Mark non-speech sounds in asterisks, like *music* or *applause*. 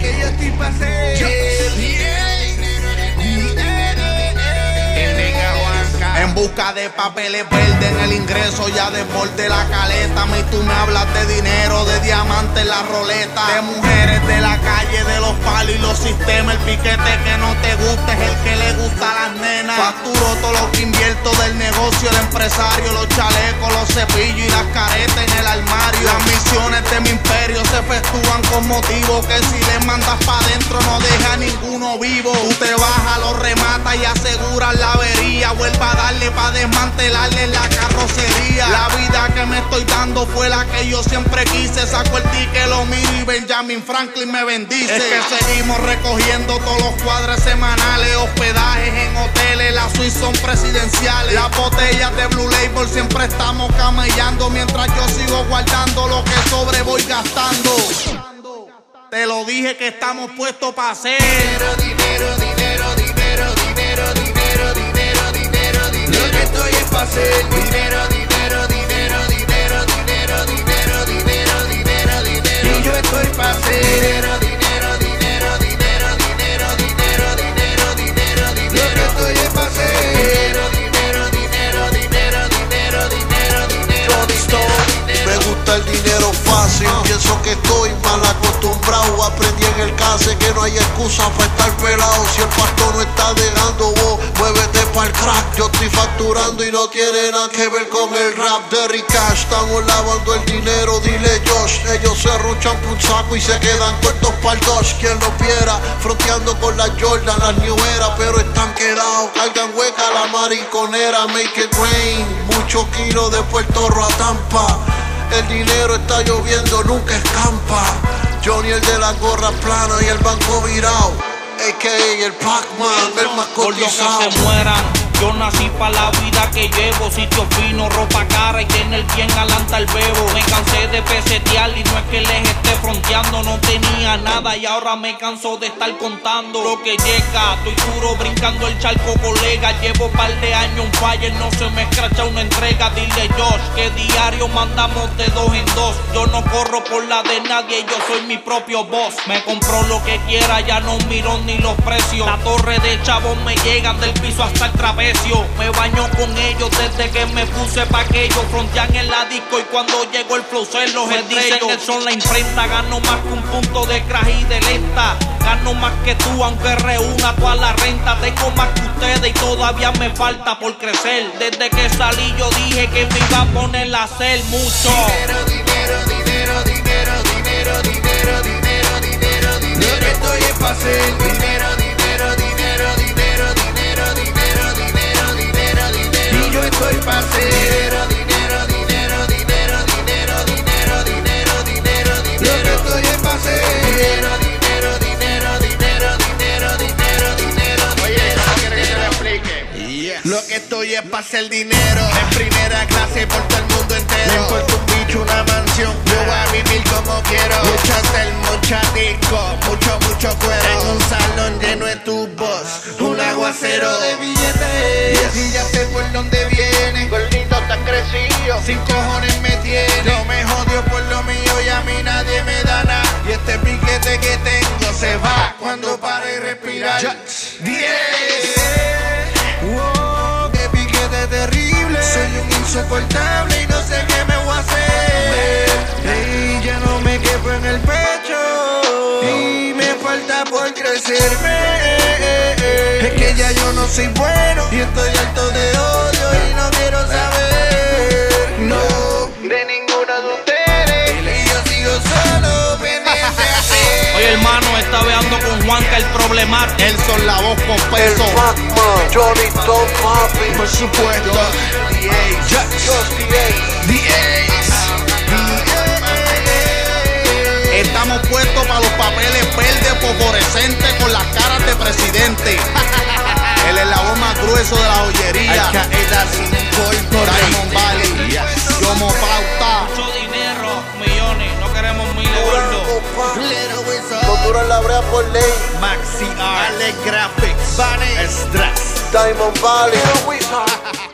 Que yo estoy pa' busca de papeles verdes en el ingreso ya de la caleta. Mí tú me hablas de dinero, de diamantes en la roleta. De mujeres de la calle, de los palos y los sistemas. El piquete que no te gusta es el que le gusta a las nenas. Facturo todo lo que invierto del negocio, el empresario. Los chalecos, los cepillos y las caretas en el armario. Las misiones de mi imperio se efectúan con motivo. Que si le mandas pa' adentro no deja ninguno vivo. Tú te bajas, lo remata y aseguras la avería. Vuelva a darle pa' desmantelarle la carrocería. La vida que me estoy dando fue la que yo siempre quise. Saco el ticket, lo miro y Benjamin Franklin me bendice. Es que seguimos recogiendo todos los cuadros semanales, hospedajes en hoteles, las suites son presidenciales. Las botellas de Blue Label siempre estamos camellando mientras yo sigo guardando lo que sobre voy gastando. Te lo dije que estamos puestos para hacer. Dinero, dinero, dinero, hacer dinero, dinero, dinero, dinero, dinero, dinero, dinero, dinero, dinero. Y yo estoy hacer dinero, dinero, dinero, dinero, dinero, dinero, dinero, dinero, dinero. Lo que estoy es dinero, dinero, dinero, dinero, dinero, dinero, dinero, dinero. Me gusta el dinero fácil, pienso que estoy mal acostumbrado. Aprendí en el case que no hay excusa para estar pelado. Si el pastor no está dejando crack. Yo estoy facturando y no tiene nada que ver con el rap de Cash. Estamos lavando el dinero, dile Josh. Ellos se ruchan por un saco y se quedan cortos para el dos. Quien lo viera, fronteando con la Jordan, las New Era, pero están quedados. Cargan hueca la mariconera, make it rain. Muchos kilos de Puerto Rico a Tampa. El dinero está lloviendo, nunca escampa. Johnny el de la gorra plana y el banco virado. AKA el Pac-Man, el más cotizado. se mueran. Yo nací para la vida que llevo, sitio fino, ropa cara y tener bien alanta el bebo. Me cansé de pesetear y no es que les esté fronteando, no tenía nada y ahora me canso de estar contando lo que llega. Estoy duro brincando el charco, colega. Llevo par de años en fire, no se me escracha una entrega. Dile Josh que diario mandamos de dos en dos. Yo no corro por la de nadie, yo soy mi propio boss. Me compro lo que quiera, ya no miro ni los precios. La torre de chavos me llegan del piso hasta el Me baño con ellos desde que me puse pa' que ellos frontean en la disco. Y cuando llegó el flow se los me dicen que son la imprenta. Gano más que un punto de crash y de lenta. Gano más que tú, aunque reúna toda la renta. Tengo más que ustedes y todavía me falta por crecer. Desde que salí yo dije que me iba a poner a hacer mucho. Dinero, dinero, dinero, dinero, dinero, dinero, dinero, dinero, dinero. Lo que estoy es pa' hacer dinero, dinero, Lo que estoy es para hacer dinero. En primera clase por todo el mundo entero. Me importa un bicho, una mansión. Yo voy a vivir como quiero. Mucho hotel, mucha disco, mucho, mucho cuero. En un salón lleno de tubos. Un aguacero de billetes. Y así ya sé por dónde viene. Gordito, estás crecido. Sin cojones me tiene. No me jodió por lo mío y a mí nadie me da nada. Y este piquete que tengo se va cuando para y respirar. 10 insoportable y no sé qué me voy a hacer. Ey, ya no me quepo en el pecho. Y me falta por crecerme. Es que ya yo no soy bueno. Y estoy alto de odio Juanca el problemático. Él son la voz con El peso. Pac-Man, Johnny Don Papi. Por supuesto. Estamos puestos para los papeles verdes fosforescentes con las caras de presidente. *laughs* El eslabón más grueso de la joyería. Diamond Valley. Pauta. Mucho dinero, millones, no queremos miles gordos. No duran la brea por ley. Maxi Art. Alex Graphics. Stress. Diamond Valley. *laughs*